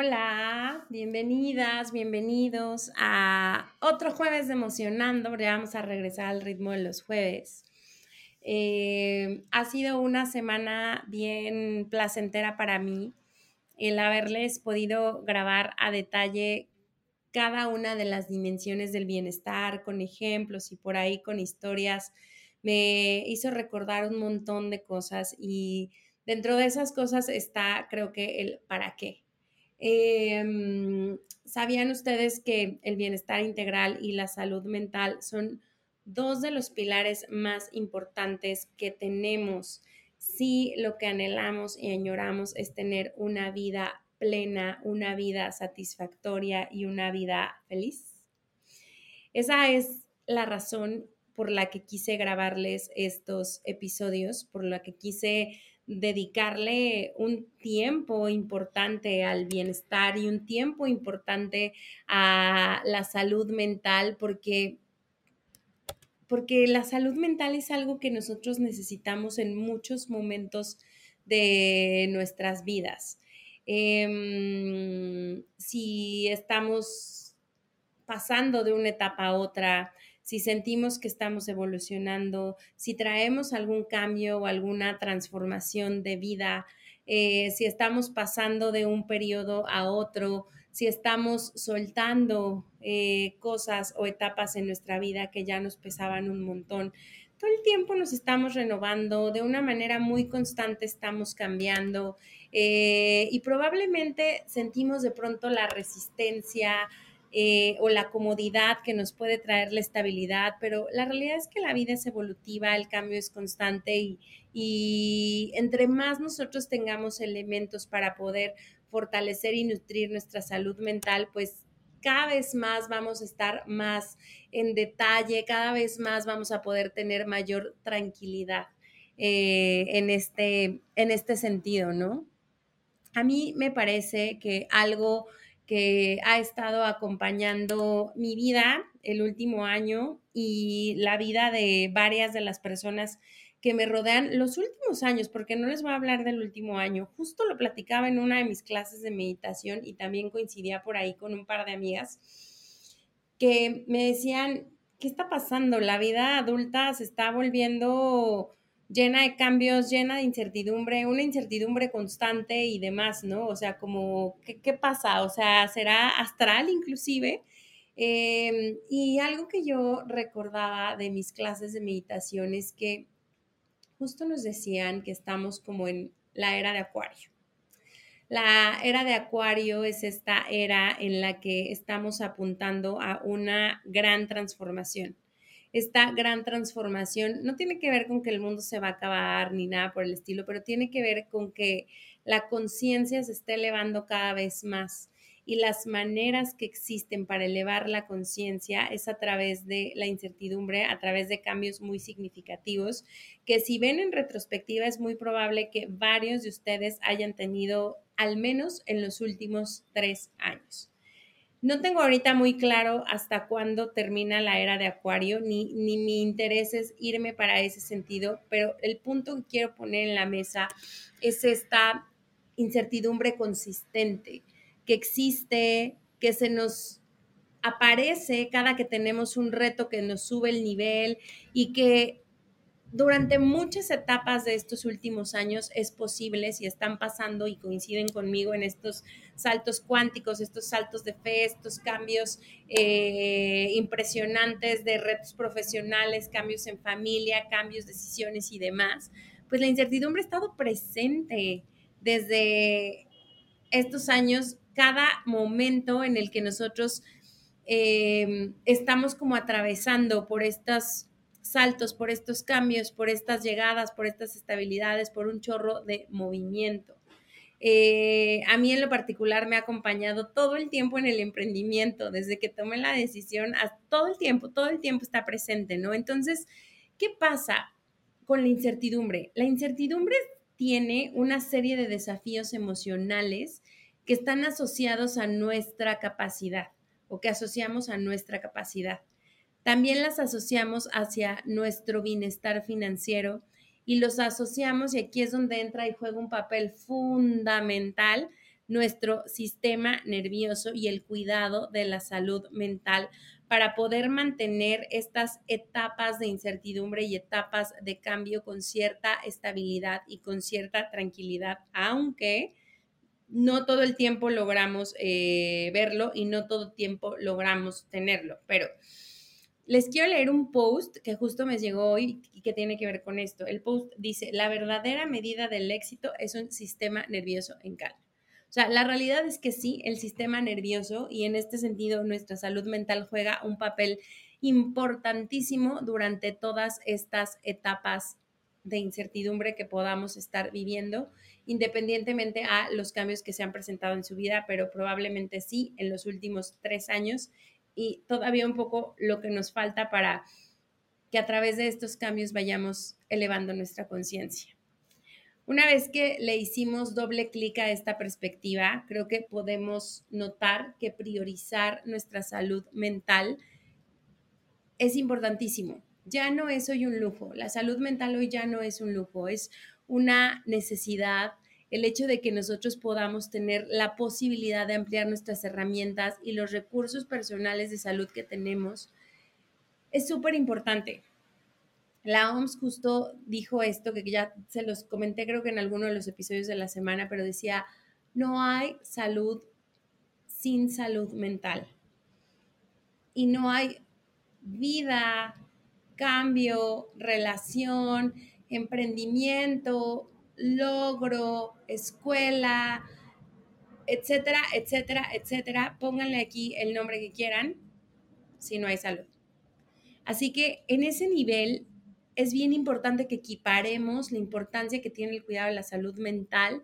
Hola, bienvenidas, bienvenidos a otro jueves de Emocionando, ya vamos a regresar al ritmo de los jueves. Eh, ha sido una semana bien placentera para mí el haberles podido grabar a detalle cada una de las dimensiones del bienestar con ejemplos y por ahí con historias. Me hizo recordar un montón de cosas y dentro de esas cosas está creo que el para qué Em, ¿Sabían ustedes que el bienestar integral y la salud mental son dos de los pilares más importantes que tenemos si lo que anhelamos y añoramos es tener una vida plena, una vida satisfactoria y una vida feliz? Esa es la razón por la que quise grabarles estos episodios, por la que quise dedicarle un tiempo importante al bienestar y un tiempo importante a la salud mental porque porque la salud mental es algo que nosotros necesitamos en muchos momentos de nuestras vidas. Em, si estamos pasando de una etapa a otra, si sentimos que estamos evolucionando, si traemos algún cambio o alguna transformación de vida, eh, si estamos pasando de un periodo a otro, si estamos soltando eh, cosas o etapas en nuestra vida que ya nos pesaban un montón. Todo el tiempo nos estamos renovando, de una manera muy constante estamos cambiando eh, y probablemente sentimos de pronto la resistencia, eh, o la comodidad que nos puede traer la estabilidad, pero la realidad es que la vida es evolutiva, el cambio es constante y, y entre más nosotros tengamos elementos para poder fortalecer y nutrir nuestra salud mental, pues cada vez más vamos a estar más en detalle, cada vez más vamos a poder tener mayor tranquilidad eh, en, este, en este sentido, ¿no? A mí me parece que algo que ha estado acompañando mi vida el último año y la vida de varias de las personas que me rodean los últimos años, porque no les voy a hablar del último año. Justo lo platicaba en una de mis clases de meditación y también coincidía por ahí con un par de amigas que me decían, ¿qué está pasando? La vida adulta se está volviendo llena de cambios, llena de incertidumbre, una incertidumbre constante y demás, ¿no? O sea, como, ¿qué, pasa? O sea, ¿será astral inclusive? Em, y algo que yo recordaba de mis clases de meditación es que justo nos decían que estamos como en la era de Acuario. La era de Acuario es esta era en la que estamos apuntando a una gran transformación esta gran transformación no tiene que ver con que el mundo se va a acabar ni nada por el estilo, pero tiene que ver con que la conciencia se está elevando cada vez más y las maneras que existen para elevar la conciencia es a través de la incertidumbre, a través de cambios muy significativos, que si ven en retrospectiva es muy probable que varios de ustedes hayan tenido al menos en los últimos tres años. No tengo ahorita muy claro hasta cuándo termina la era de Acuario, ni, ni mi interés es irme para ese sentido, pero el punto que quiero poner en la mesa es esta incertidumbre consistente que existe, que se nos aparece cada que tenemos un reto que nos sube el nivel y que durante muchas etapas de estos últimos años es posible, si están pasando y coinciden conmigo en estos saltos cuánticos, estos saltos de fe, estos cambios eh, impresionantes de retos profesionales, cambios en familia, cambios, decisiones y demás, pues la incertidumbre ha estado presente desde estos años, cada momento en el que nosotros eh, estamos como atravesando por estas saltos, por estos cambios, por estas llegadas, por estas estabilidades, por un chorro de movimiento. Eh, a mí en lo particular me ha acompañado todo el tiempo en el emprendimiento, desde que tomé la decisión, todo el tiempo, todo el tiempo está presente, ¿no? Entonces, ¿qué pasa con la incertidumbre? La incertidumbre tiene una serie de desafíos emocionales que están asociados a nuestra capacidad o que asociamos a nuestra capacidad. También las asociamos hacia nuestro bienestar financiero y los asociamos, y aquí es donde entra y juega un papel fundamental nuestro sistema nervioso y el cuidado de la salud mental para poder mantener estas etapas de incertidumbre y etapas de cambio con cierta estabilidad y con cierta tranquilidad, aunque no todo el tiempo logramos eh, verlo y no todo el tiempo logramos tenerlo, pero les quiero leer un post que justo me llegó hoy y que tiene que ver con esto. El post dice, la verdadera medida del éxito es un sistema nervioso en calma. O sea, la realidad es que sí, el sistema nervioso y en este sentido nuestra salud mental juega un papel importantísimo durante todas estas etapas de incertidumbre que podamos estar viviendo, independientemente a los cambios que se han presentado en su vida, pero probablemente sí en los últimos tres años y todavía un poco lo que nos falta para que a través de estos cambios vayamos elevando nuestra conciencia. Una vez que le hicimos doble clic a esta perspectiva, creo que podemos notar que priorizar nuestra salud mental es importantísimo. Ya no es hoy un lujo. La salud mental hoy ya no es un lujo, es una necesidad el hecho de que nosotros podamos tener la posibilidad de ampliar nuestras herramientas y los recursos personales de salud que tenemos es súper importante. La OMS justo dijo esto, que ya se los comenté creo que en alguno de los episodios de la semana, pero decía, no hay salud sin salud mental. Y no hay vida, cambio, relación, emprendimiento, logro, escuela, etcétera, etcétera, etcétera. Pónganle aquí el nombre que quieran si no hay salud. Así que en ese nivel es bien importante que equiparemos la importancia que tiene el cuidado de la salud mental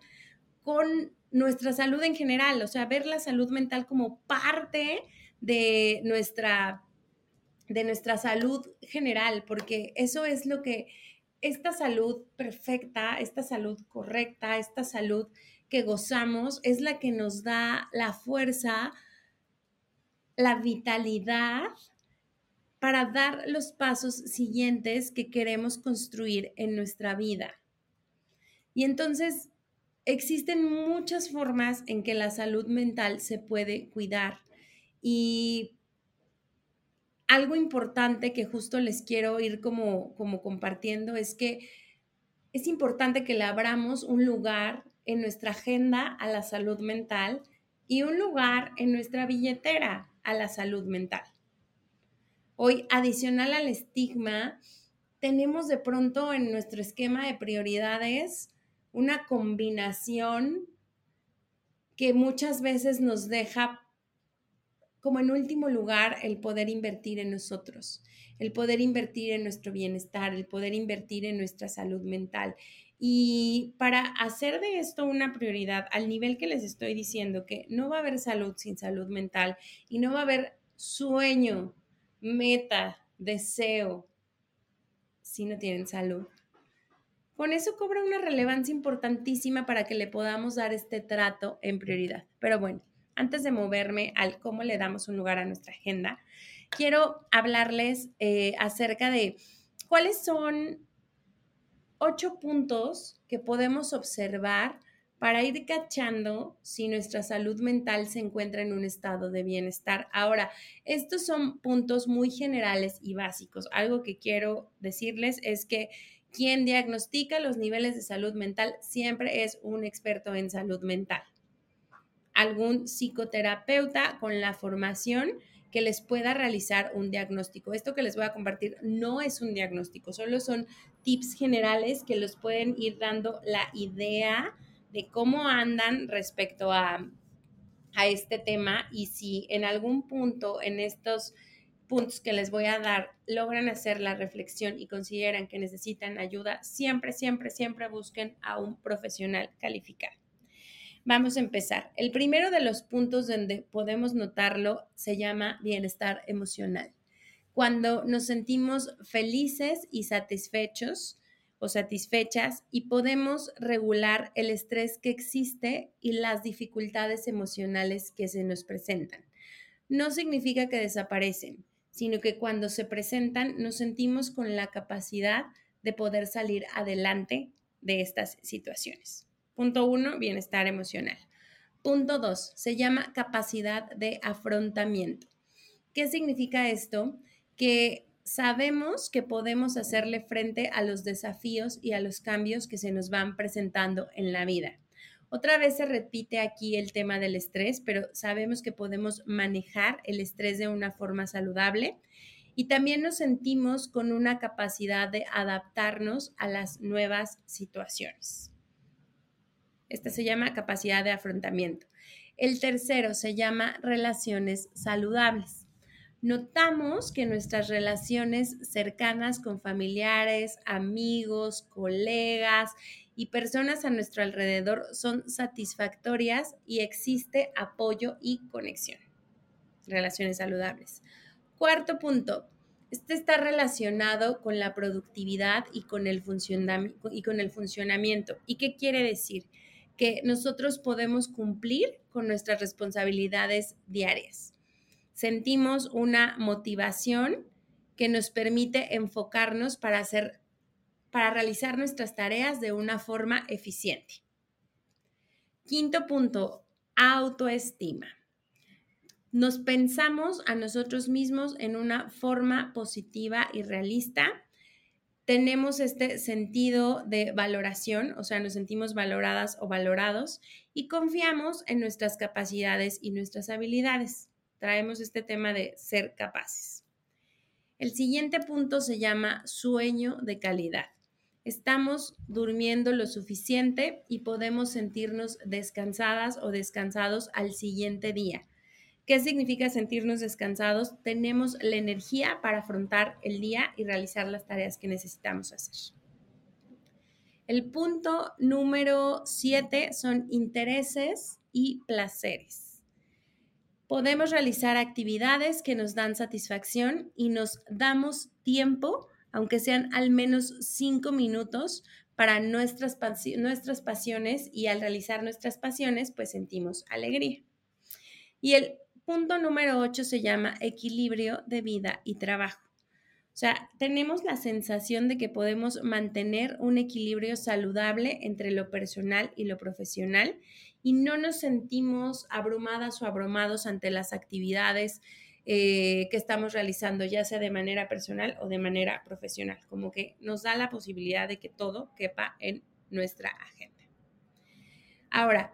con nuestra salud en general, o sea, ver la salud mental como parte de nuestra de nuestra salud general, porque eso es lo que esta salud perfecta, esta salud correcta, esta salud que gozamos es la que nos da la fuerza, la vitalidad para dar los pasos siguientes que queremos construir en nuestra vida. Y entonces existen muchas formas en que la salud mental se puede cuidar y algo importante que justo les quiero ir como, como compartiendo es que es importante que le abramos un lugar en nuestra agenda a la salud mental y un lugar en nuestra billetera a la salud mental. Hoy, adicional al estigma, tenemos de pronto en nuestro esquema de prioridades una combinación que muchas veces nos deja como en último lugar el poder invertir en nosotros, el poder invertir en nuestro bienestar, el poder invertir en nuestra salud mental. Y para hacer de esto una prioridad, al nivel que les estoy diciendo, que no va a haber salud sin salud mental y no va a haber sueño, meta, deseo, si no tienen salud. Con eso cobra una relevancia importantísima para que le podamos dar este trato en prioridad. Pero bueno, antes de moverme al cómo le damos un lugar a nuestra agenda, quiero hablarles eh, acerca de cuáles son ocho puntos que podemos observar para ir cachando si nuestra salud mental se encuentra en un estado de bienestar. Ahora, estos son puntos muy generales y básicos. Algo que quiero decirles es que quien diagnostica los niveles de salud mental siempre es un experto en salud mental algún psicoterapeuta con la formación que les pueda realizar un diagnóstico. Esto que les voy a compartir no es un diagnóstico, solo son tips generales que les pueden ir dando la idea de cómo andan respecto a, a este tema y si en algún punto en estos puntos que les voy a dar logran hacer la reflexión y consideran que necesitan ayuda, siempre, siempre, siempre busquen a un profesional calificado. Vamos a empezar. El primero de los puntos donde podemos notarlo se llama bienestar emocional. Cuando nos sentimos felices y satisfechos o satisfechas y podemos regular el estrés que existe y las dificultades emocionales que se nos presentan. No significa que desaparecen, sino que cuando se presentan nos sentimos con la capacidad de poder salir adelante de estas situaciones. Punto uno, bienestar emocional. Punto dos, se llama capacidad de afrontamiento. ¿Qué significa esto? Que sabemos que podemos hacerle frente a los desafíos y a los cambios que se nos van presentando en la vida. Otra vez se repite aquí el tema del estrés, pero sabemos que podemos manejar el estrés de una forma saludable y también nos sentimos con una capacidad de adaptarnos a las nuevas situaciones. Esta se llama capacidad de afrontamiento. El tercero se llama relaciones saludables. Notamos que nuestras relaciones cercanas con familiares, amigos, colegas y personas a nuestro alrededor son satisfactorias y existe apoyo y conexión. Relaciones saludables. Cuarto punto, este está relacionado con la productividad y con el, y con el funcionamiento. ¿Y qué quiere decir? Que nosotros podemos cumplir con nuestras responsabilidades diarias. Sentimos una motivación que nos permite enfocarnos para hacer para realizar nuestras tareas de una forma eficiente. Quinto punto, autoestima. Nos pensamos a nosotros mismos en una forma positiva y realista. Tenemos este sentido de valoración, o sea, nos sentimos valoradas o valorados y confiamos en nuestras capacidades y nuestras habilidades. Traemos este tema de ser capaces. El siguiente punto se llama sueño de calidad estamos durmiendo lo suficiente y podemos sentirnos descansadas o descansados al siguiente día. ¿Qué significa sentirnos descansados? Tenemos la energía para afrontar el día y realizar las tareas que necesitamos hacer. El punto número siete son intereses y placeres. Podemos realizar actividades que nos dan satisfacción y nos damos tiempo aunque sean al menos cinco minutos para nuestras, nuestras pasiones y al realizar nuestras pasiones, pues sentimos alegría. Y el punto número ocho se llama equilibrio de vida y trabajo. O sea, tenemos la sensación de que podemos mantener un equilibrio saludable entre lo personal y lo profesional y no nos sentimos abrumadas o abrumados ante las actividades eh, que estamos realizando, ya sea de manera personal o de manera profesional, como que nos da la posibilidad de que todo quepa en nuestra agenda. Ahora,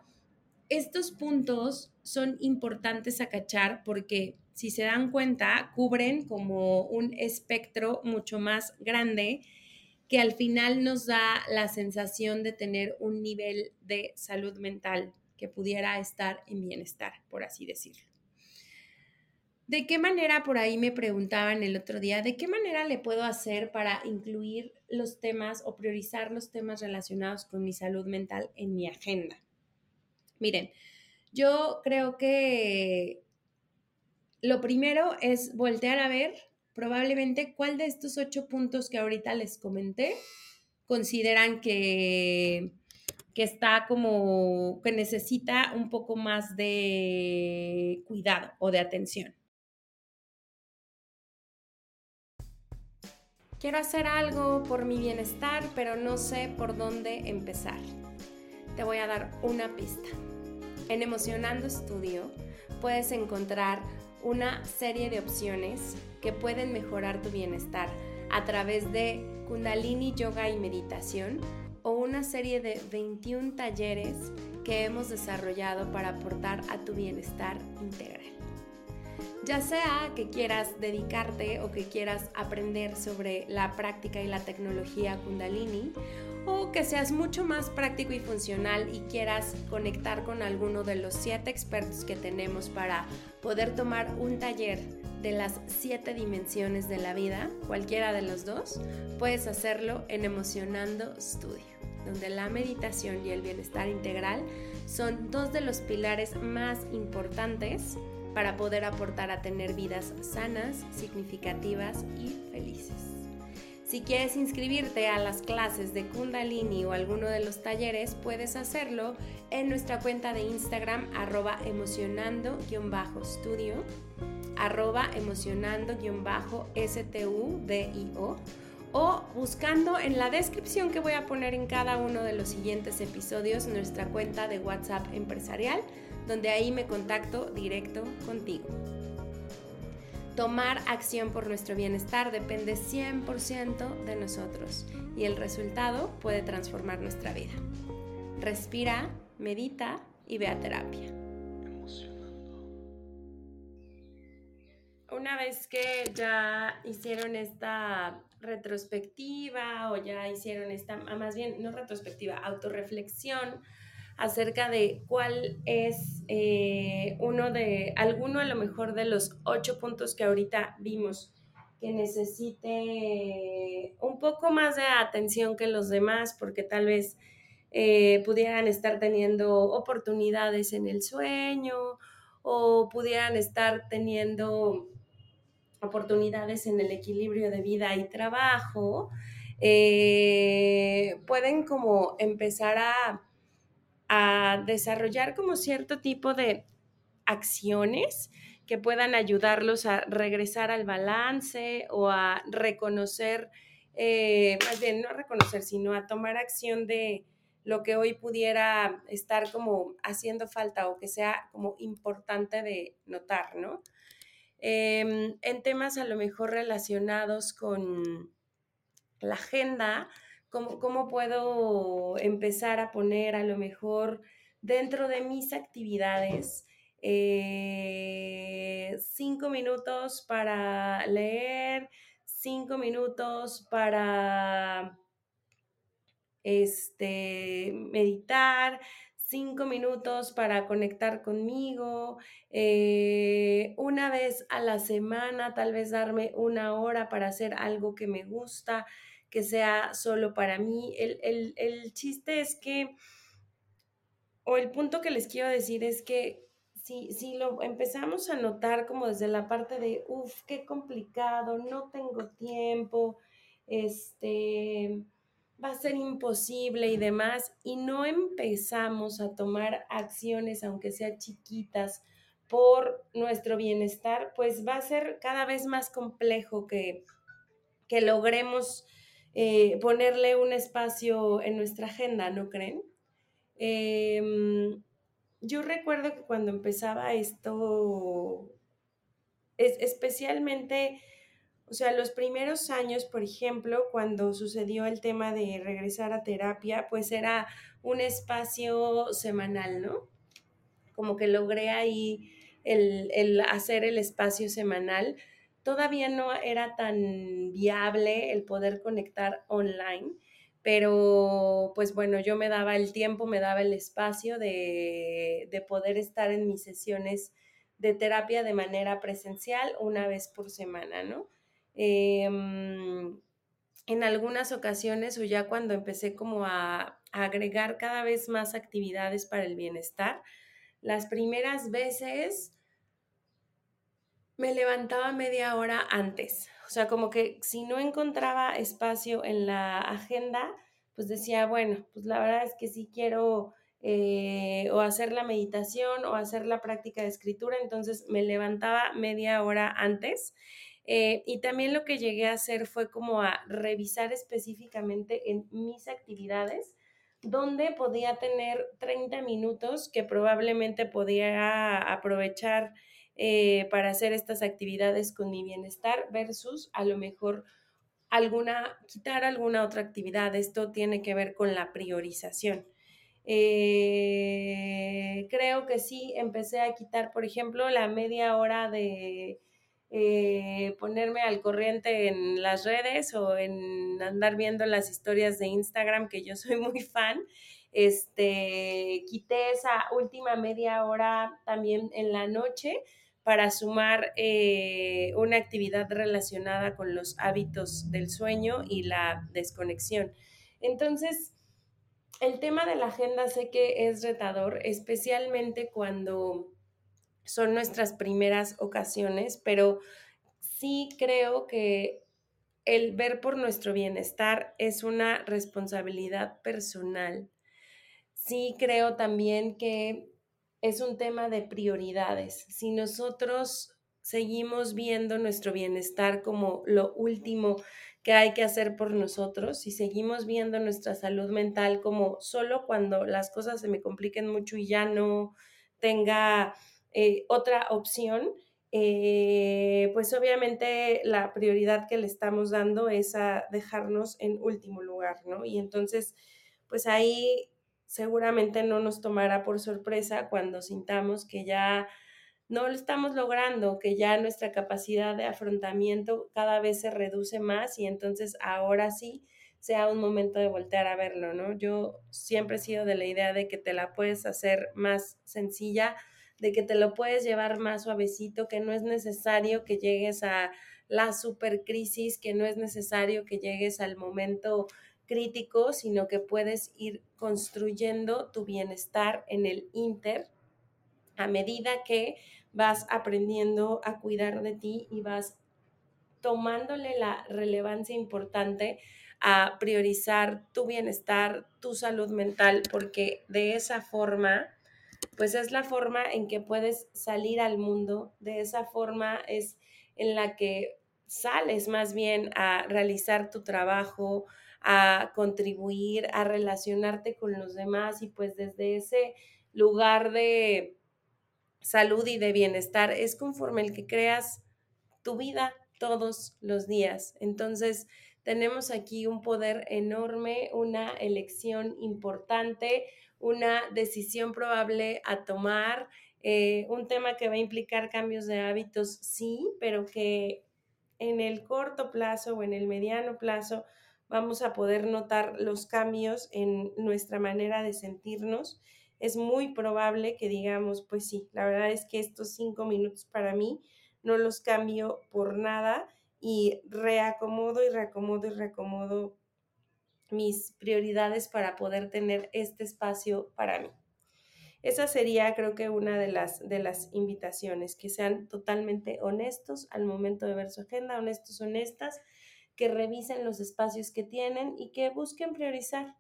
estos puntos son importantes a cachar porque si se dan cuenta, cubren como un espectro mucho más grande que al final nos da la sensación de tener un nivel de salud mental que pudiera estar en bienestar, por así decirlo. ¿De qué manera, por ahí me preguntaban el otro día, de qué manera le puedo hacer para incluir los temas o priorizar los temas relacionados con mi salud mental en mi agenda? Miren, yo creo que lo primero es voltear a ver probablemente cuál de estos ocho puntos que ahorita les comenté consideran que, que está como que necesita un poco más de cuidado o de atención. Quiero hacer algo por mi bienestar, pero no sé por dónde empezar. Te voy a dar una pista. En Emocionando Studio puedes encontrar una serie de opciones que pueden mejorar tu bienestar a través de Kundalini Yoga y Meditación o una serie de 21 talleres que hemos desarrollado para aportar a tu bienestar integral ya sea que quieras dedicarte o que quieras aprender sobre la práctica y la tecnología kundalini o que seas mucho más práctico y funcional y quieras conectar con alguno de los siete expertos que tenemos para poder tomar un taller de las siete dimensiones de la vida, cualquiera de los dos, puedes hacerlo en Emocionando Studio. donde la meditación y el bienestar integral son dos de los pilares más importantes para poder aportar a tener vidas sanas, significativas y felices. Si quieres inscribirte a las clases de Kundalini o alguno de los talleres, puedes hacerlo en nuestra cuenta de Instagram arroba emocionando-studio arroba emocionando-studio o buscando en la descripción que voy a poner en cada uno de los siguientes episodios nuestra cuenta de WhatsApp empresarial, donde ahí me contacto directo contigo. Tomar acción por nuestro bienestar depende 100% de nosotros y el resultado puede transformar nuestra vida. Respira, medita y ve a terapia. Una vez que ya hicieron esta retrospectiva o ya hicieron esta, más bien, no retrospectiva, autorreflexión acerca de cuál es eh, uno de, alguno a lo mejor de los ocho puntos que ahorita vimos que necesite un poco más de atención que los demás, porque tal vez eh, pudieran estar teniendo oportunidades en el sueño o pudieran estar teniendo oportunidades en el equilibrio de vida y trabajo, eh, pueden como empezar a, a desarrollar como cierto tipo de acciones que puedan ayudarlos a regresar al balance o a reconocer, eh, más bien no a reconocer, sino a tomar acción de lo que hoy pudiera estar como haciendo falta o que sea como importante de notar, ¿no? Em, en temas a lo mejor relacionados con la agenda, ¿cómo, puedo empezar a poner a lo mejor dentro de mis actividades eh, cinco minutos para leer, cinco minutos para este, meditar, cinco minutos para conectar conmigo, eh, una vez a la semana, tal vez darme una hora para hacer algo que me gusta, que sea solo para mí. El, el chiste es que, o el punto que les quiero decir es que si, si lo empezamos a notar como desde la parte de, uff, qué complicado, no tengo tiempo, este va a ser imposible y demás, y no empezamos a tomar acciones, aunque sean chiquitas, por nuestro bienestar, pues va a ser cada vez más complejo que, que logremos eh, ponerle un espacio en nuestra agenda, ¿no creen? Em, yo recuerdo que cuando empezaba esto, es, especialmente o sea, los primeros años, por ejemplo, cuando sucedió el tema de regresar a terapia, pues era un espacio semanal, ¿no? Como que logré ahí el, hacer el espacio semanal. Todavía no era tan viable el poder conectar online, pero pues bueno, yo me daba el tiempo, me daba el espacio de, de poder estar en mis sesiones de terapia de manera presencial una vez por semana, ¿no? Em, en algunas ocasiones o ya cuando empecé como a, agregar cada vez más actividades para el bienestar, las primeras veces me levantaba media hora antes. O sea, como que si no encontraba espacio en la agenda, pues decía, bueno, pues la verdad es que sí quiero eh, o hacer la meditación o hacer la práctica de escritura, entonces me levantaba media hora antes eh, y también lo que llegué a hacer fue como a revisar específicamente en mis actividades donde podía tener 30 minutos que probablemente podía aprovechar eh, para hacer estas actividades con mi bienestar versus a lo mejor alguna, quitar alguna otra actividad. Esto tiene que ver con la priorización. Eh, creo que sí, empecé a quitar, por ejemplo, la media hora de eh, ponerme al corriente en las redes o en andar viendo las historias de Instagram, que yo soy muy fan. Este, quité esa última media hora también en la noche para sumar eh, una actividad relacionada con los hábitos del sueño y la desconexión. Entonces, el tema de la agenda sé que es retador, especialmente cuando son nuestras primeras ocasiones, pero sí creo que el ver por nuestro bienestar es una responsabilidad personal. Sí creo también que es un tema de prioridades. Si nosotros seguimos viendo nuestro bienestar como lo último que hay que hacer por nosotros, y seguimos viendo nuestra salud mental como solo cuando las cosas se me compliquen mucho y ya no tenga eh, otra opción, eh, pues obviamente la prioridad que le estamos dando es a dejarnos en último lugar, ¿no? Y entonces, pues ahí seguramente no nos tomará por sorpresa cuando sintamos que ya no lo estamos logrando, que ya nuestra capacidad de afrontamiento cada vez se reduce más y entonces ahora sí sea un momento de voltear a verlo, ¿no? Yo siempre he sido de la idea de que te la puedes hacer más sencilla, de que te lo puedes llevar más suavecito, que no es necesario que llegues a la supercrisis, que no es necesario que llegues al momento crítico, sino que puedes ir construyendo tu bienestar en el inter a medida que vas aprendiendo a cuidar de ti y vas tomándole la relevancia importante a priorizar tu bienestar, tu salud mental, porque de esa forma, pues es la forma en que puedes salir al mundo, de esa forma es en la que sales más bien a realizar tu trabajo, a contribuir, a relacionarte con los demás y pues desde ese lugar de salud y de bienestar es conforme el que creas tu vida todos los días. Entonces, tenemos aquí un poder enorme, una elección importante, una decisión probable a tomar, eh, un tema que va a implicar cambios de hábitos, sí, pero que en el corto plazo o en el mediano plazo vamos a poder notar los cambios en nuestra manera de sentirnos es muy probable que digamos, pues sí, la verdad es que estos cinco minutos para mí no los cambio por nada y reacomodo y reacomodo y reacomodo mis prioridades para poder tener este espacio para mí. Esa sería, creo que, una de las, de las invitaciones, que sean totalmente honestos al momento de ver su agenda, honestos, honestas, que revisen los espacios que tienen y que busquen priorizar.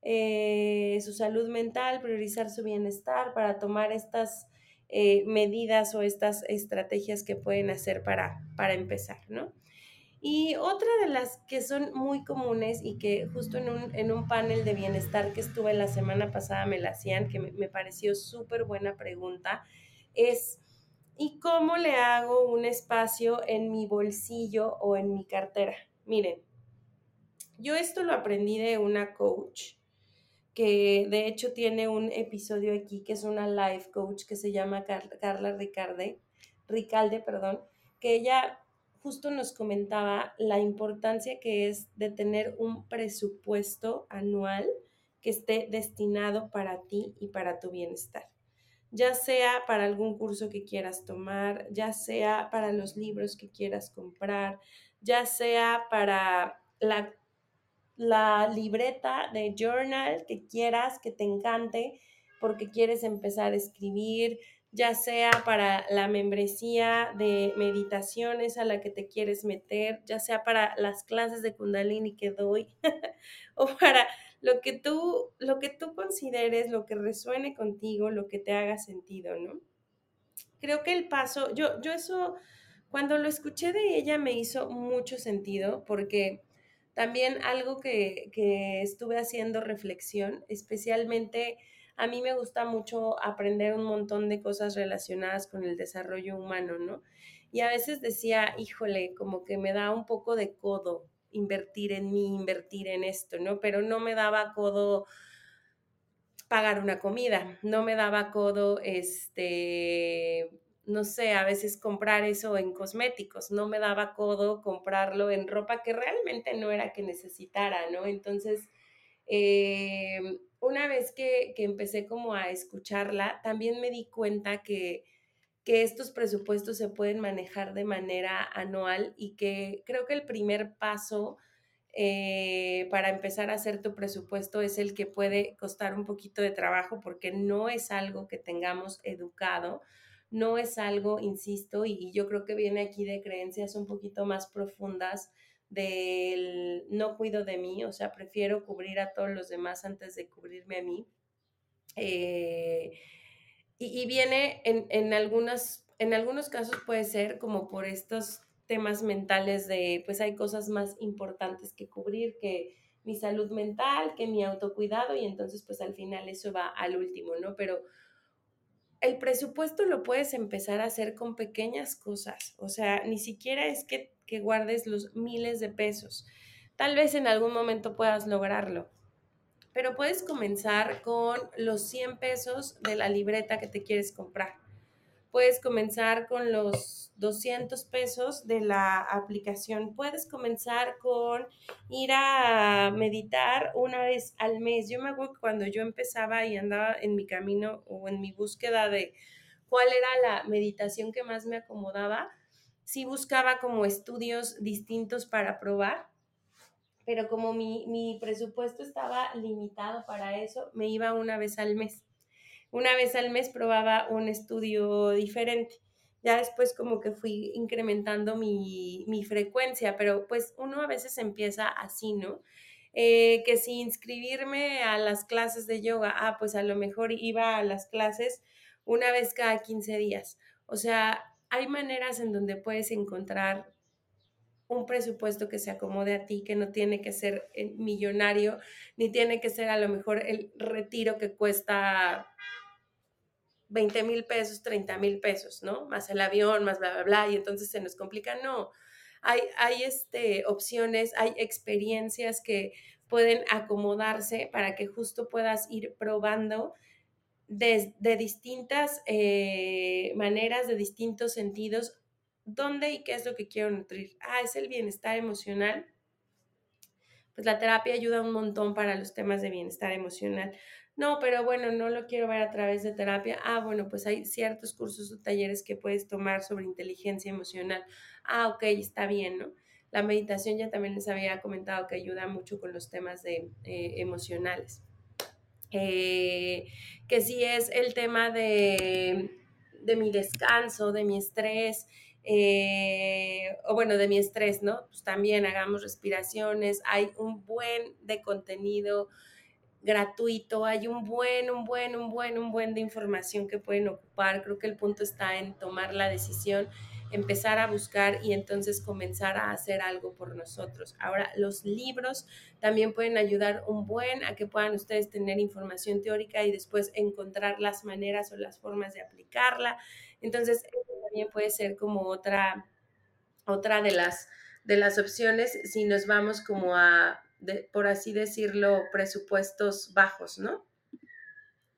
Eh, su salud mental, priorizar su bienestar para tomar estas eh, medidas o estas estrategias que pueden hacer para, para empezar, ¿no? Y otra de las que son muy comunes y que justo en un, en un panel de bienestar que estuve la semana pasada me la hacían, que me, me pareció súper buena pregunta, es ¿y cómo le hago un espacio en mi bolsillo o en mi cartera? Miren, yo esto lo aprendí de una coach que de hecho tiene un episodio aquí que es una life coach que se llama Carla Ricarde, Ricalde, perdón, que ella justo nos comentaba la importancia que es de tener un presupuesto anual que esté destinado para ti y para tu bienestar. Ya sea para algún curso que quieras tomar, ya sea para los libros que quieras comprar, ya sea para la la libreta de journal que quieras, que te encante, porque quieres empezar a escribir, ya sea para la membresía de meditaciones a la que te quieres meter, ya sea para las clases de Kundalini que doy, o para lo que tú, lo que tú consideres, lo que resuene contigo, lo que te haga sentido, ¿no? Creo que el paso, yo, yo eso, cuando lo escuché de ella me hizo mucho sentido porque también algo que, estuve haciendo reflexión, especialmente a mí me gusta mucho aprender un montón de cosas relacionadas con el desarrollo humano, ¿no? Y a veces decía, híjole, como que me da un poco de codo invertir en mí, invertir en esto, ¿no? Pero no me daba codo pagar una comida, no me daba codo, este, no sé, a veces comprar eso en cosméticos, no me daba codo comprarlo en ropa que realmente no era que necesitara, ¿no? Entonces, eh, una vez que, que, empecé como a escucharla, también me di cuenta que, que estos presupuestos se pueden manejar de manera anual y que creo que el primer paso eh, para empezar a hacer tu presupuesto es el que puede costar un poquito de trabajo porque no es algo que tengamos educado, no es algo, insisto, y, yo creo que viene aquí de creencias un poquito más profundas del no cuido de mí, o sea, prefiero cubrir a todos los demás antes de cubrirme a mí. Eh, y, viene en, en, algunas, en algunos casos puede ser como por estos temas mentales de, pues hay cosas más importantes que cubrir que mi salud mental, que mi autocuidado y entonces pues al final eso va al último, ¿no? Pero el presupuesto lo puedes empezar a hacer con pequeñas cosas, o sea, ni siquiera es que, que guardes los miles de pesos. Tal vez en algún momento puedas lograrlo, pero puedes comenzar con los 100 pesos de la libreta que te quieres comprar puedes comenzar con los 200 pesos de la aplicación. Puedes comenzar con ir a meditar una vez al mes. Yo me acuerdo que cuando yo empezaba y andaba en mi camino o en mi búsqueda de cuál era la meditación que más me acomodaba, sí buscaba como estudios distintos para probar, pero como mi, mi presupuesto estaba limitado para eso, me iba una vez al mes una vez al mes probaba un estudio diferente. Ya después como que fui incrementando mi, frecuencia, pero pues uno a veces empieza así, ¿no? Eh, que si inscribirme a las clases de yoga, ah, pues a lo mejor iba a las clases una vez cada 15 días. O sea, hay maneras en donde puedes encontrar un presupuesto que se acomode a ti, que no tiene que ser eh, millonario, ni tiene que ser a lo mejor el retiro que cuesta 20 mil pesos, 30 mil pesos, ¿no? Más el avión, más bla, bla, bla, y entonces se nos complica. No, hay, hay este, opciones, hay experiencias que pueden acomodarse para que justo puedas ir probando de, distintas eh, maneras, de distintos sentidos, dónde y qué es lo que quiero nutrir. Ah, es el bienestar emocional. Pues la terapia ayuda un montón para los temas de bienestar emocional. No, pero bueno, no lo quiero ver a través de terapia. Ah, bueno, pues hay ciertos cursos o talleres que puedes tomar sobre inteligencia emocional. Ah, ok, está bien, ¿no? La meditación ya también les había comentado que ayuda mucho con los temas de, eh, emocionales. Eh, que si es el tema de, de, mi descanso, de mi estrés, eh, o bueno, de mi estrés, ¿no? Pues también hagamos respiraciones, hay un buen de contenido gratuito, hay un buen, un buen, un buen, un buen de información que pueden ocupar. Creo que el punto está en tomar la decisión, empezar a buscar y entonces comenzar a hacer algo por nosotros. Ahora, los libros también pueden ayudar un buen a que puedan ustedes tener información teórica y después encontrar las maneras o las formas de aplicarla. Entonces, también puede ser como otra, otra de las de las opciones si nos vamos como a por así decirlo, presupuestos bajos, ¿no?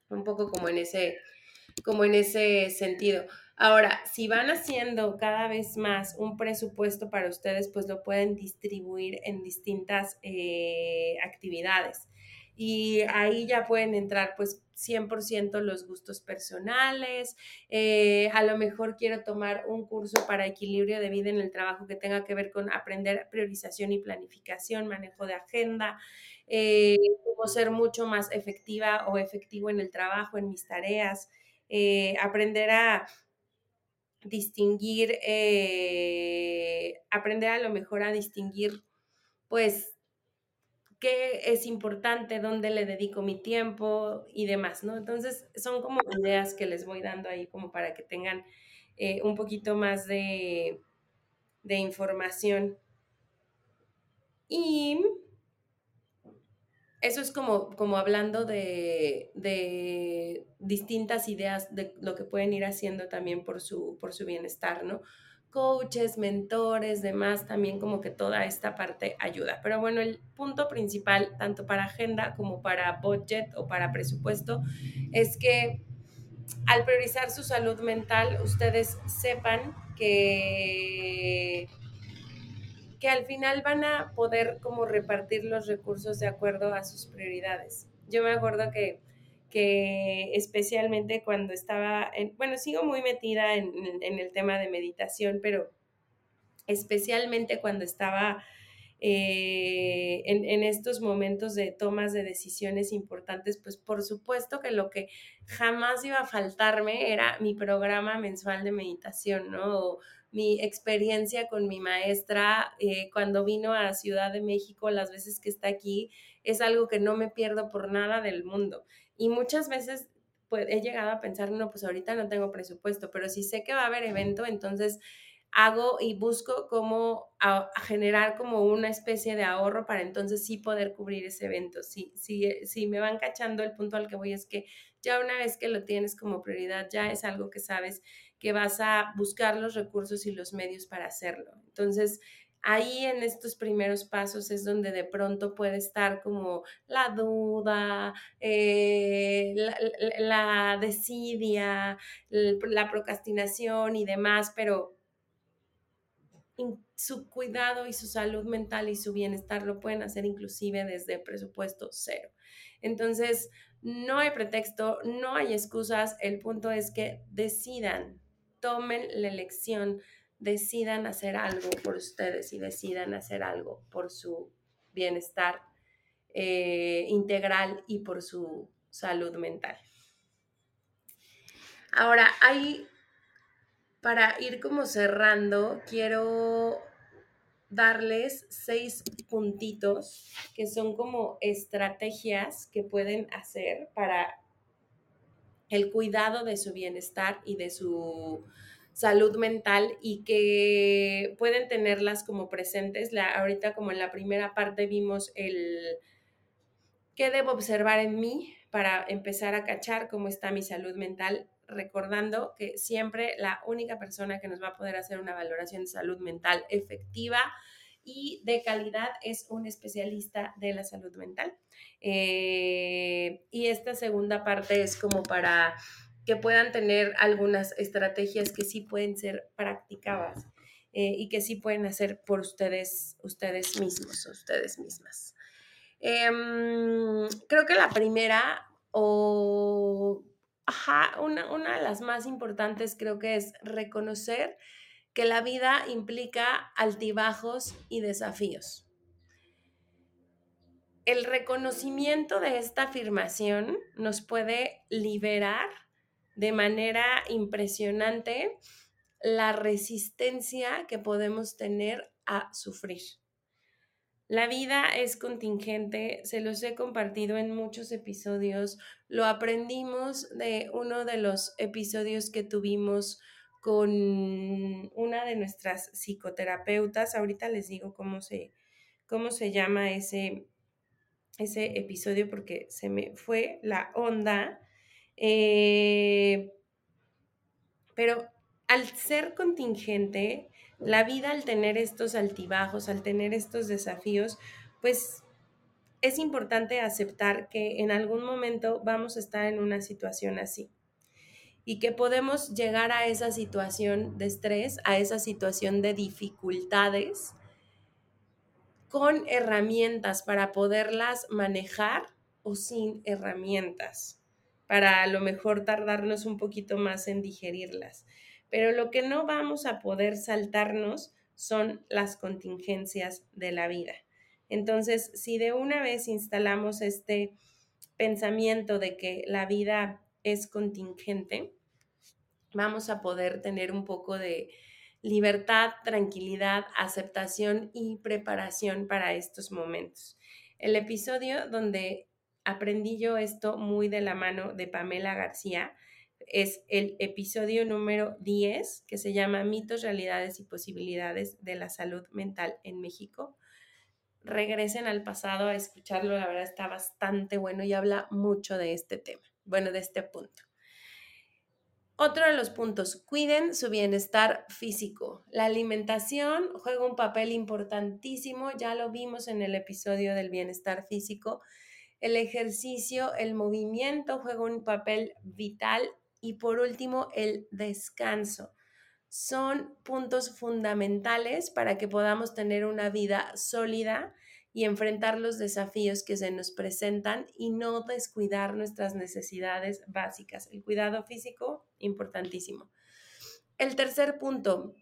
Un poco como en ese, como en ese sentido. Ahora, si van haciendo cada vez más un presupuesto para ustedes, pues lo pueden distribuir en distintas eh, actividades y ahí ya pueden entrar pues 100% los gustos personales, eh, a lo mejor quiero tomar un curso para equilibrio de vida en el trabajo que tenga que ver con aprender priorización y planificación, manejo de agenda, eh, cómo ser mucho más efectiva o efectivo en el trabajo, en mis tareas, eh, aprender a distinguir, aprender a lo mejor a distinguir pues qué es importante, dónde le dedico mi tiempo y demás, ¿no? Entonces, son como ideas que les voy dando ahí como para que tengan eh, un poquito más de, de información. Y eso es como, como hablando de, de, distintas ideas de lo que pueden ir haciendo también por su, por su bienestar, ¿no? Coaches, mentores, demás, también como que toda esta parte ayuda. Pero bueno, el punto principal, tanto para agenda como para budget o para presupuesto, es que al priorizar su salud mental, ustedes sepan que, que al final van a poder como repartir los recursos de acuerdo a sus prioridades. Yo me acuerdo que que especialmente cuando estaba, en, bueno, sigo muy metida en, el tema de meditación, pero especialmente cuando estaba eh, en, estos momentos de tomas de decisiones importantes, pues por supuesto que lo que jamás iba a faltarme era mi programa mensual de meditación, ¿no? mi experiencia con mi maestra eh, cuando vino a Ciudad de México, las veces que está aquí, es algo que no me pierdo por nada del mundo. Y muchas veces pues, he llegado a pensar, no, pues ahorita no tengo presupuesto, pero si sé que va a haber evento, entonces hago y busco cómo generar como una especie de ahorro para entonces sí poder cubrir ese evento. Si, si, si me van cachando, el punto al que voy es que ya una vez que lo tienes como prioridad, ya es algo que sabes que vas a buscar los recursos y los medios para hacerlo. Entonces, ahí en estos primeros pasos es donde de pronto puede estar como la duda, eh, la, la, desidia, la procrastinación y demás, pero su cuidado y su salud mental y su bienestar lo pueden hacer inclusive desde presupuesto cero. Entonces, no hay pretexto, no hay excusas, el punto es que decidan, tomen la elección, decidan hacer algo por ustedes y decidan hacer algo por su bienestar eh, integral y por su salud mental. Ahora, hay para ir como cerrando, quiero darles seis puntitos que son como estrategias que pueden hacer para el cuidado de su bienestar y de su salud mental y que pueden tenerlas como presentes. La, ahorita como en la primera parte vimos el qué debo observar en mí para empezar a cachar cómo está mi salud mental recordando que siempre la única persona que nos va a poder hacer una valoración de salud mental efectiva y de calidad es un especialista de la salud mental. Eh, y esta segunda parte es como para que puedan tener algunas estrategias que sí pueden ser practicadas eh, y que sí pueden hacer por ustedes, ustedes mismos, ustedes mismas. Em, creo que la primera o una, una de las más importantes creo que es reconocer que la vida implica altibajos y desafíos. El reconocimiento de esta afirmación nos puede liberar de manera impresionante la resistencia que podemos tener a sufrir. La vida es contingente, se los he compartido en muchos episodios, lo aprendimos de uno de los episodios que tuvimos con una de nuestras psicoterapeutas, ahorita les digo cómo se, cómo se llama ese, ese episodio porque se me fue la onda, eh, pero al ser contingente, la vida al tener estos altibajos, al tener estos desafíos, pues es importante aceptar que en algún momento vamos a estar en una situación así y que podemos llegar a esa situación de estrés, a esa situación de dificultades con herramientas para poderlas manejar o sin herramientas, para a lo mejor tardarnos un poquito más en digerirlas. Pero lo que no vamos a poder saltarnos son las contingencias de la vida. Entonces, si de una vez instalamos este pensamiento de que la vida es contingente, vamos a poder tener un poco de libertad, tranquilidad, aceptación y preparación para estos momentos. El episodio donde aprendí yo esto muy de la mano de Pamela García es el episodio número 10 que se llama Mitos, Realidades y Posibilidades de la Salud Mental en México. Regresen al pasado a escucharlo, la verdad está bastante bueno y habla mucho de este tema, bueno, de este punto. Otro de los puntos, cuiden su bienestar físico. La alimentación juega un papel importantísimo, ya lo vimos en el episodio del bienestar físico. El ejercicio, el movimiento juega un papel vital y por último, el descanso. Son puntos fundamentales para que podamos tener una vida sólida y enfrentar los desafíos que se nos presentan y no descuidar nuestras necesidades básicas. El cuidado físico, importantísimo. El tercer punto,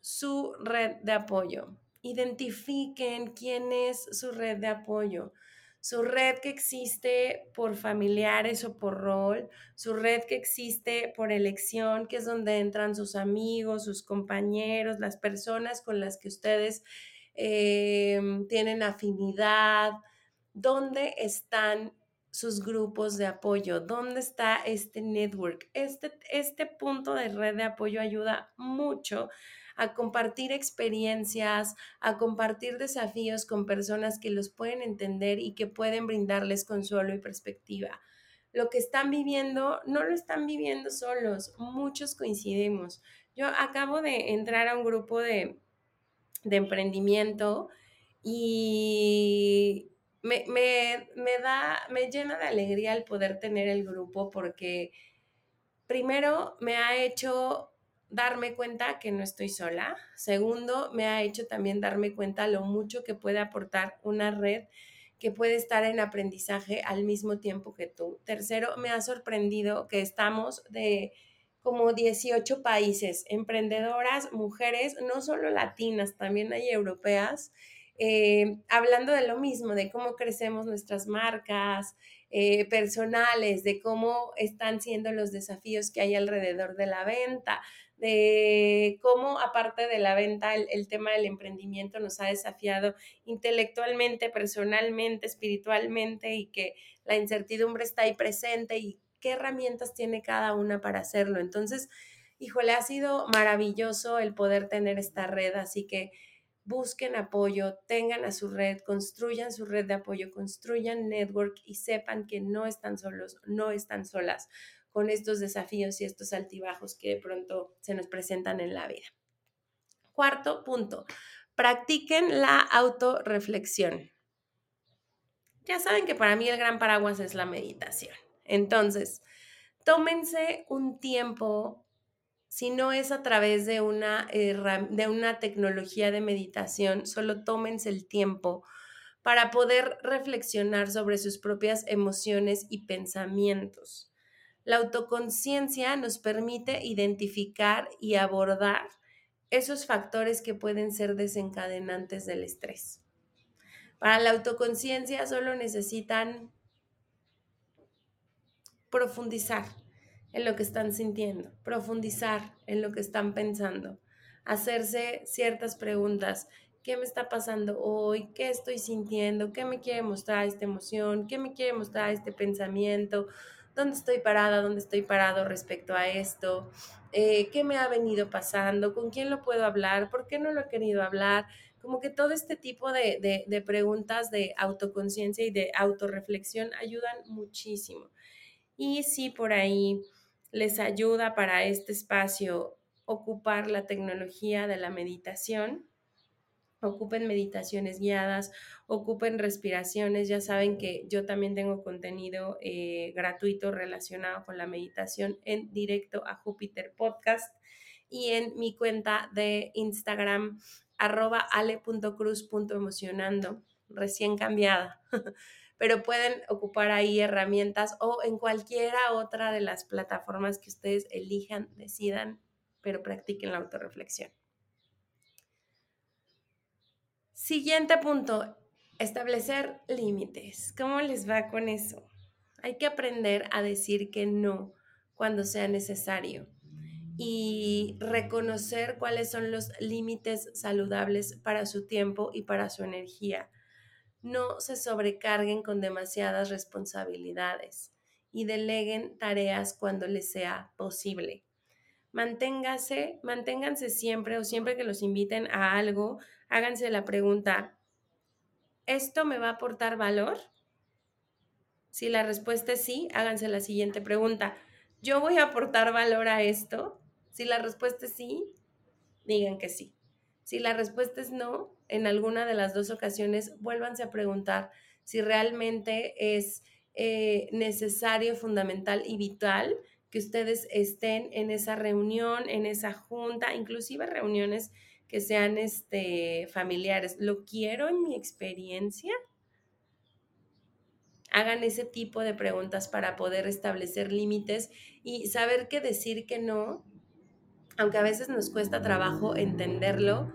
su red de apoyo. identifiquen quién es su red de apoyo su red que existe por familiares o por rol, su red que existe por elección, que es donde entran sus amigos, sus compañeros, las personas con las que ustedes em, tienen afinidad, dónde están sus grupos de apoyo, dónde está este network. Este, este punto de red de apoyo ayuda mucho a compartir experiencias, a compartir desafíos con personas que los pueden entender y que pueden brindarles consuelo y perspectiva. Lo que están viviendo no lo están viviendo solos, muchos coincidimos. Yo acabo de entrar a un grupo de, emprendimiento y me, me, da, me llena de alegría el poder tener el grupo porque primero me ha hecho darme cuenta que no estoy sola. Segundo, me ha hecho también darme cuenta lo mucho que puede aportar una red que puede estar en aprendizaje al mismo tiempo que tú. Tercero, me ha sorprendido que estamos de como 18 países, emprendedoras, mujeres, no solo latinas, también hay europeas, eh, hablando de lo mismo, de cómo crecemos nuestras marcas eh, personales, de cómo están siendo los desafíos que hay alrededor de la venta, de cómo aparte de la venta, el, tema del emprendimiento nos ha desafiado intelectualmente, personalmente, espiritualmente y que la incertidumbre está ahí presente y qué herramientas tiene cada una para hacerlo. Entonces, híjole, ha sido maravilloso el poder tener esta red, así que busquen apoyo, tengan a su red, construyan su red de apoyo, construyan network y sepan que no están solos, no están solas con estos desafíos y estos altibajos que de pronto se nos presentan en la vida. Cuarto punto, practiquen la autorreflexión. Ya saben que para mí el gran paraguas es la meditación. Entonces, tómense un tiempo, si no es a través de una, de una tecnología de meditación, solo tómense el tiempo para poder reflexionar sobre sus propias emociones y pensamientos. La autoconciencia nos permite identificar y abordar esos factores que pueden ser desencadenantes del estrés. Para la autoconciencia solo necesitan profundizar en lo que están sintiendo, profundizar en lo que están pensando, hacerse ciertas preguntas. ¿Qué me está pasando hoy? ¿Qué estoy sintiendo? ¿Qué me quiere mostrar esta emoción? ¿Qué me quiere mostrar este pensamiento? Dónde estoy parada, dónde estoy parado respecto a esto, eh, qué me ha venido pasando, con quién lo puedo hablar, por qué no lo he querido hablar. Como que todo este tipo de, de preguntas de autoconciencia y de autorreflexión ayudan muchísimo. Y si por ahí les ayuda para este espacio ocupar la tecnología de la meditación, ocupen meditaciones guiadas, ocupen respiraciones. Ya saben que yo también tengo contenido eh, gratuito relacionado con la meditación en directo a Júpiter Podcast y en mi cuenta de Instagram arroba ale.cruz.emocionando, recién cambiada. Pero pueden ocupar ahí herramientas o en cualquiera otra de las plataformas que ustedes elijan, decidan, pero practiquen la autorreflexión. Siguiente punto, establecer límites. ¿Cómo les va con eso? Hay que aprender a decir que no cuando sea necesario y reconocer cuáles son los límites saludables para su tiempo y para su energía. No se sobrecarguen con demasiadas responsabilidades y deleguen tareas cuando les sea posible. Manténgase, manténganse siempre o siempre que los inviten a algo, háganse la pregunta, ¿esto me va a aportar valor? Si la respuesta es sí, háganse la siguiente pregunta, ¿yo voy a aportar valor a esto? Si la respuesta es sí, digan que sí. Si la respuesta es no, en alguna de las dos ocasiones, vuélvanse a preguntar si realmente es eh, necesario, fundamental y vital que ustedes estén en esa reunión, en esa junta, inclusive reuniones que sean este, familiares. ¿Lo quiero en mi experiencia? Hagan ese tipo de preguntas para poder establecer límites y saber qué decir que no, aunque a veces nos cuesta trabajo entenderlo,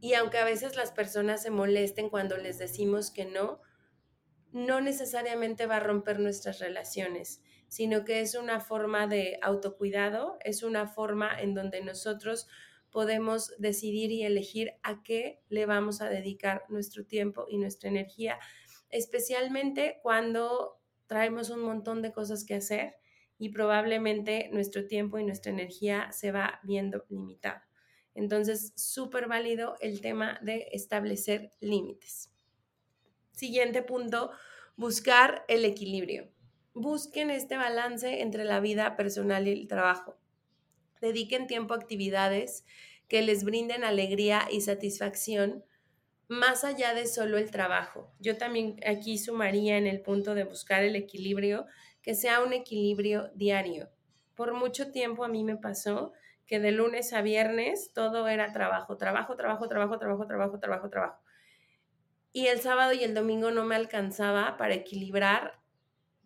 Y aunque a veces las personas se molesten cuando les decimos que no, no necesariamente va a romper nuestras relaciones, sino que es una forma de autocuidado, es una forma en donde nosotros podemos decidir y elegir a qué le vamos a dedicar nuestro tiempo y nuestra energía, especialmente cuando traemos un montón de cosas que hacer y probablemente nuestro tiempo y nuestra energía se va viendo limitado. Entonces, súper válido el tema de establecer límites. Siguiente punto, buscar el equilibrio. Busquen este balance entre la vida personal y el trabajo. Dediquen tiempo a actividades que les brinden alegría y satisfacción más allá de solo el trabajo. Yo también aquí sumaría en el punto de buscar el equilibrio, que sea un equilibrio diario. Por mucho tiempo a mí me pasó que de lunes a viernes todo era trabajo, trabajo, trabajo, trabajo, trabajo, trabajo, trabajo, trabajo. Y el sábado y el domingo no me alcanzaba para equilibrar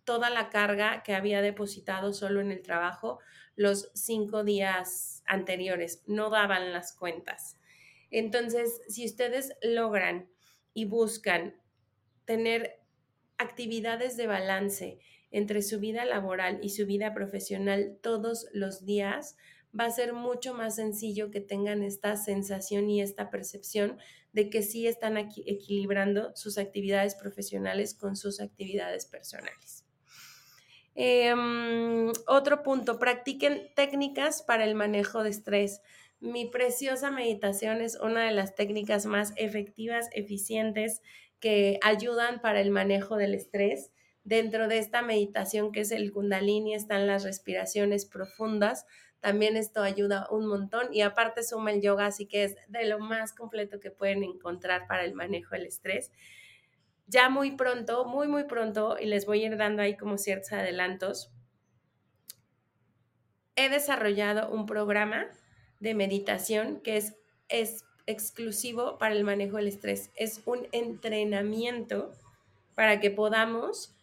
toda la carga que había depositado solo en el trabajo los cinco días anteriores. No daban las cuentas. Entonces, si ustedes logran y buscan tener actividades de balance entre su vida laboral y su vida profesional todos los días, va a ser mucho más sencillo que tengan esta sensación y esta percepción de que sí están equilibrando sus actividades profesionales con sus actividades personales. Em, otro punto, practiquen técnicas para el manejo de estrés. Mi preciosa meditación es una de las técnicas más efectivas, eficientes, que ayudan para el manejo del estrés. Dentro de esta meditación que es el kundalini están las respiraciones profundas, también esto ayuda un montón y aparte suma el yoga, así que es de lo más completo que pueden encontrar para el manejo del estrés. Ya muy pronto, muy, muy pronto, y les voy a ir dando ahí como ciertos adelantos, he desarrollado un programa de meditación que es, es exclusivo para el manejo del estrés. Es un entrenamiento para que podamos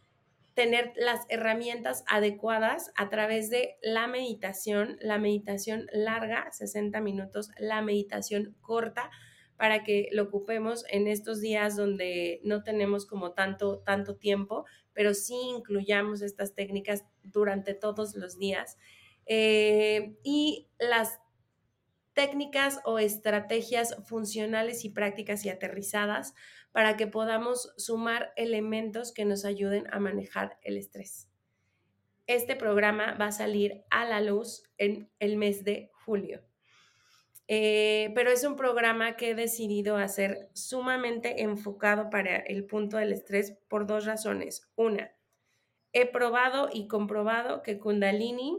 tener las herramientas adecuadas a través de la meditación, la meditación larga, 60 minutos, la meditación corta, para que lo ocupemos en estos días donde no tenemos como tanto, tanto tiempo, pero sí incluyamos estas técnicas durante todos los días. Eh, y las técnicas o estrategias funcionales y prácticas y aterrizadas para que podamos sumar elementos que nos ayuden a manejar el estrés. Este programa va a salir a la luz en el mes de julio. Eh, pero es un programa que he decidido hacer sumamente enfocado para el punto del estrés por dos razones. Una, he probado y comprobado que Kundalini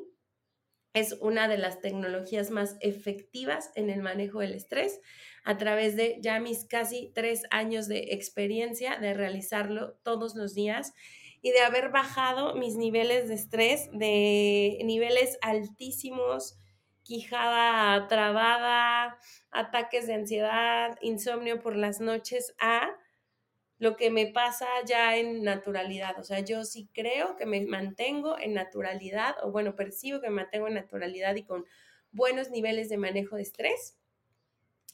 es una de las tecnologías más efectivas en el manejo del estrés a través de ya mis casi tres años de experiencia de realizarlo todos los días y de haber bajado mis niveles de estrés de niveles altísimos, quijada trabada, ataques de ansiedad, insomnio por las noches a lo que me pasa ya en naturalidad. O sea, yo sí creo que me mantengo en naturalidad, o bueno, percibo que me mantengo en naturalidad y con buenos niveles de manejo de estrés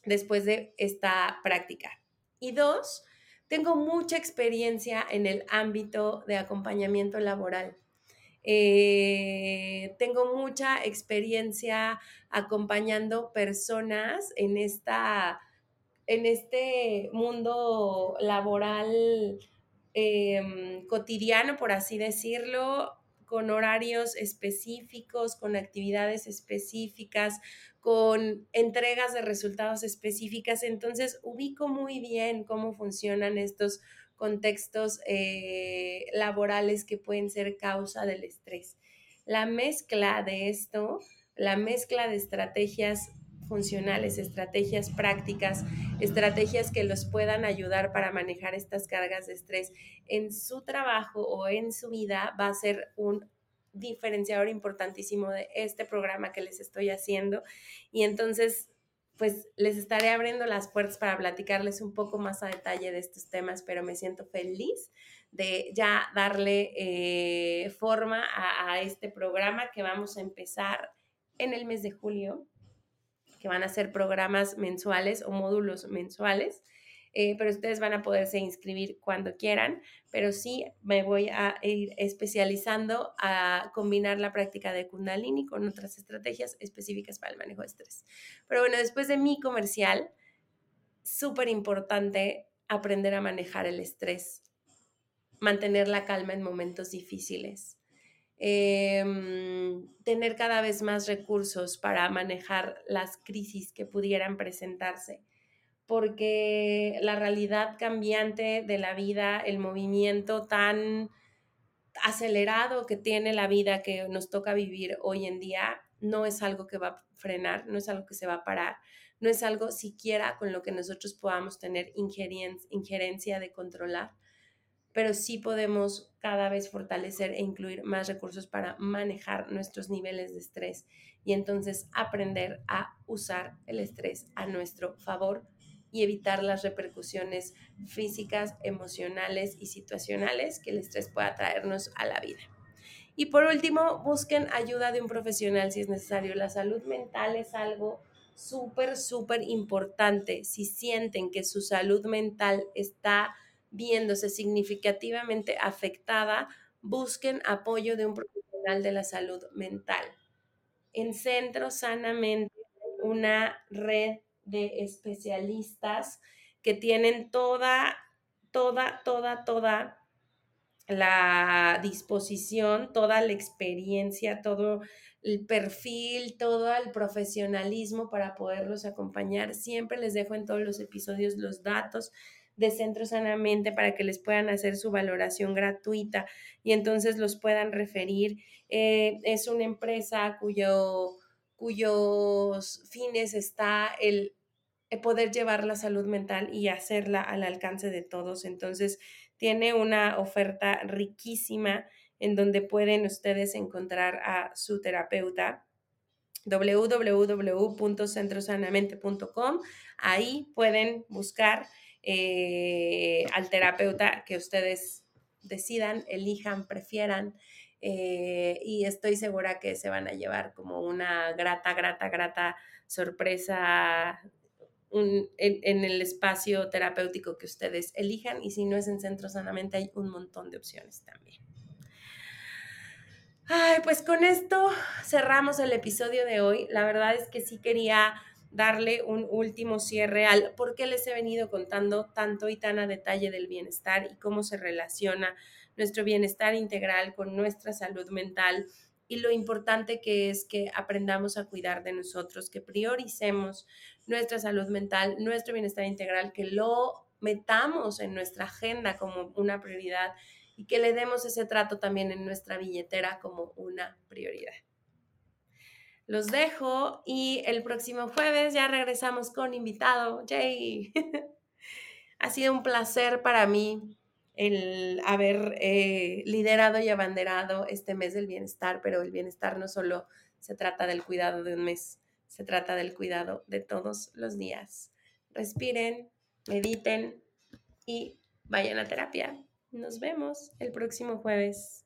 después de esta práctica. Y dos, tengo mucha experiencia en el ámbito de acompañamiento laboral. Eh, tengo mucha experiencia acompañando personas en esta en este mundo laboral em, cotidiano, por así decirlo, con horarios específicos, con actividades específicas, con entregas de resultados específicas. Entonces, ubico muy bien cómo funcionan estos contextos eh, laborales que pueden ser causa del estrés. La mezcla de esto, la mezcla de estrategias funcionales, estrategias prácticas, estrategias que los puedan ayudar para manejar estas cargas de estrés en su trabajo o en su vida va a ser un diferenciador importantísimo de este programa que les estoy haciendo. Y entonces, pues les estaré abriendo las puertas para platicarles un poco más a detalle de estos temas, pero me siento feliz de ya darle eh, forma a este programa que vamos a empezar en el mes de julio que van a ser programas mensuales o módulos mensuales. Eh, pero ustedes van a poderse inscribir cuando quieran, pero sí me voy a ir especializando a combinar la práctica de Kundalini con otras estrategias específicas para el manejo de estrés. Pero bueno, después de mi comercial, súper importante aprender a manejar el estrés, mantener la calma en momentos difíciles. Em, tener cada vez más recursos para manejar las crisis que pudieran presentarse porque la realidad cambiante de la vida, el movimiento tan acelerado que tiene la vida que nos toca vivir hoy en día, no es algo que va a frenar, no es algo que se va a parar, no es algo siquiera con lo que nosotros podamos tener injerencia de controlar, pero sí podemos cada vez fortalecer e incluir más recursos para manejar nuestros niveles de estrés y entonces aprender a usar el estrés a nuestro favor y evitar las repercusiones físicas, emocionales y situacionales que el estrés pueda traernos a la vida. Y por último, busquen ayuda de un profesional si es necesario. La salud mental es algo súper, súper importante. Si sienten que su salud mental está viéndose significativamente afectada, busquen apoyo de un profesional de la salud mental. En Centro Sanamente, una red de especialistas que tienen toda, toda, toda, toda la disposición, toda la experiencia, todo el perfil, todo el profesionalismo para poderlos acompañar. Siempre les dejo en todos los episodios los datos de Centro Sanamente para que les puedan hacer su valoración gratuita y entonces los puedan referir. Eh, es una empresa cuyo cuyos fines está el poder llevar la salud mental y hacerla al alcance de todos. Entonces, tiene una oferta riquísima en donde pueden ustedes encontrar a su terapeuta www.centrosanamente.com. Ahí pueden buscar eh, al terapeuta que ustedes decidan, elijan, prefieran. Eh, y estoy segura que se van a llevar como una grata, grata, grata sorpresa en, en, el espacio terapéutico que ustedes elijan y si no es en Centro Sanamente hay un montón de opciones también. Ay, pues con esto cerramos el episodio de hoy. La verdad es que sí quería darle un último cierre al por qué les he venido contando tanto y tan a detalle del bienestar y cómo se relaciona nuestro bienestar integral con nuestra salud mental y lo importante que es que aprendamos a cuidar de nosotros, que prioricemos nuestra salud mental, nuestro bienestar integral, que lo metamos en nuestra agenda como una prioridad y que le demos ese trato también en nuestra billetera como una prioridad. Los dejo y el próximo jueves ya regresamos con invitado. Jay. ha sido un placer para mí el haber eh, liderado y abanderado este mes del bienestar, pero el bienestar no solo se trata del cuidado de un mes, se trata del cuidado de todos los días. Respiren, mediten y vayan a terapia. Nos vemos el próximo jueves.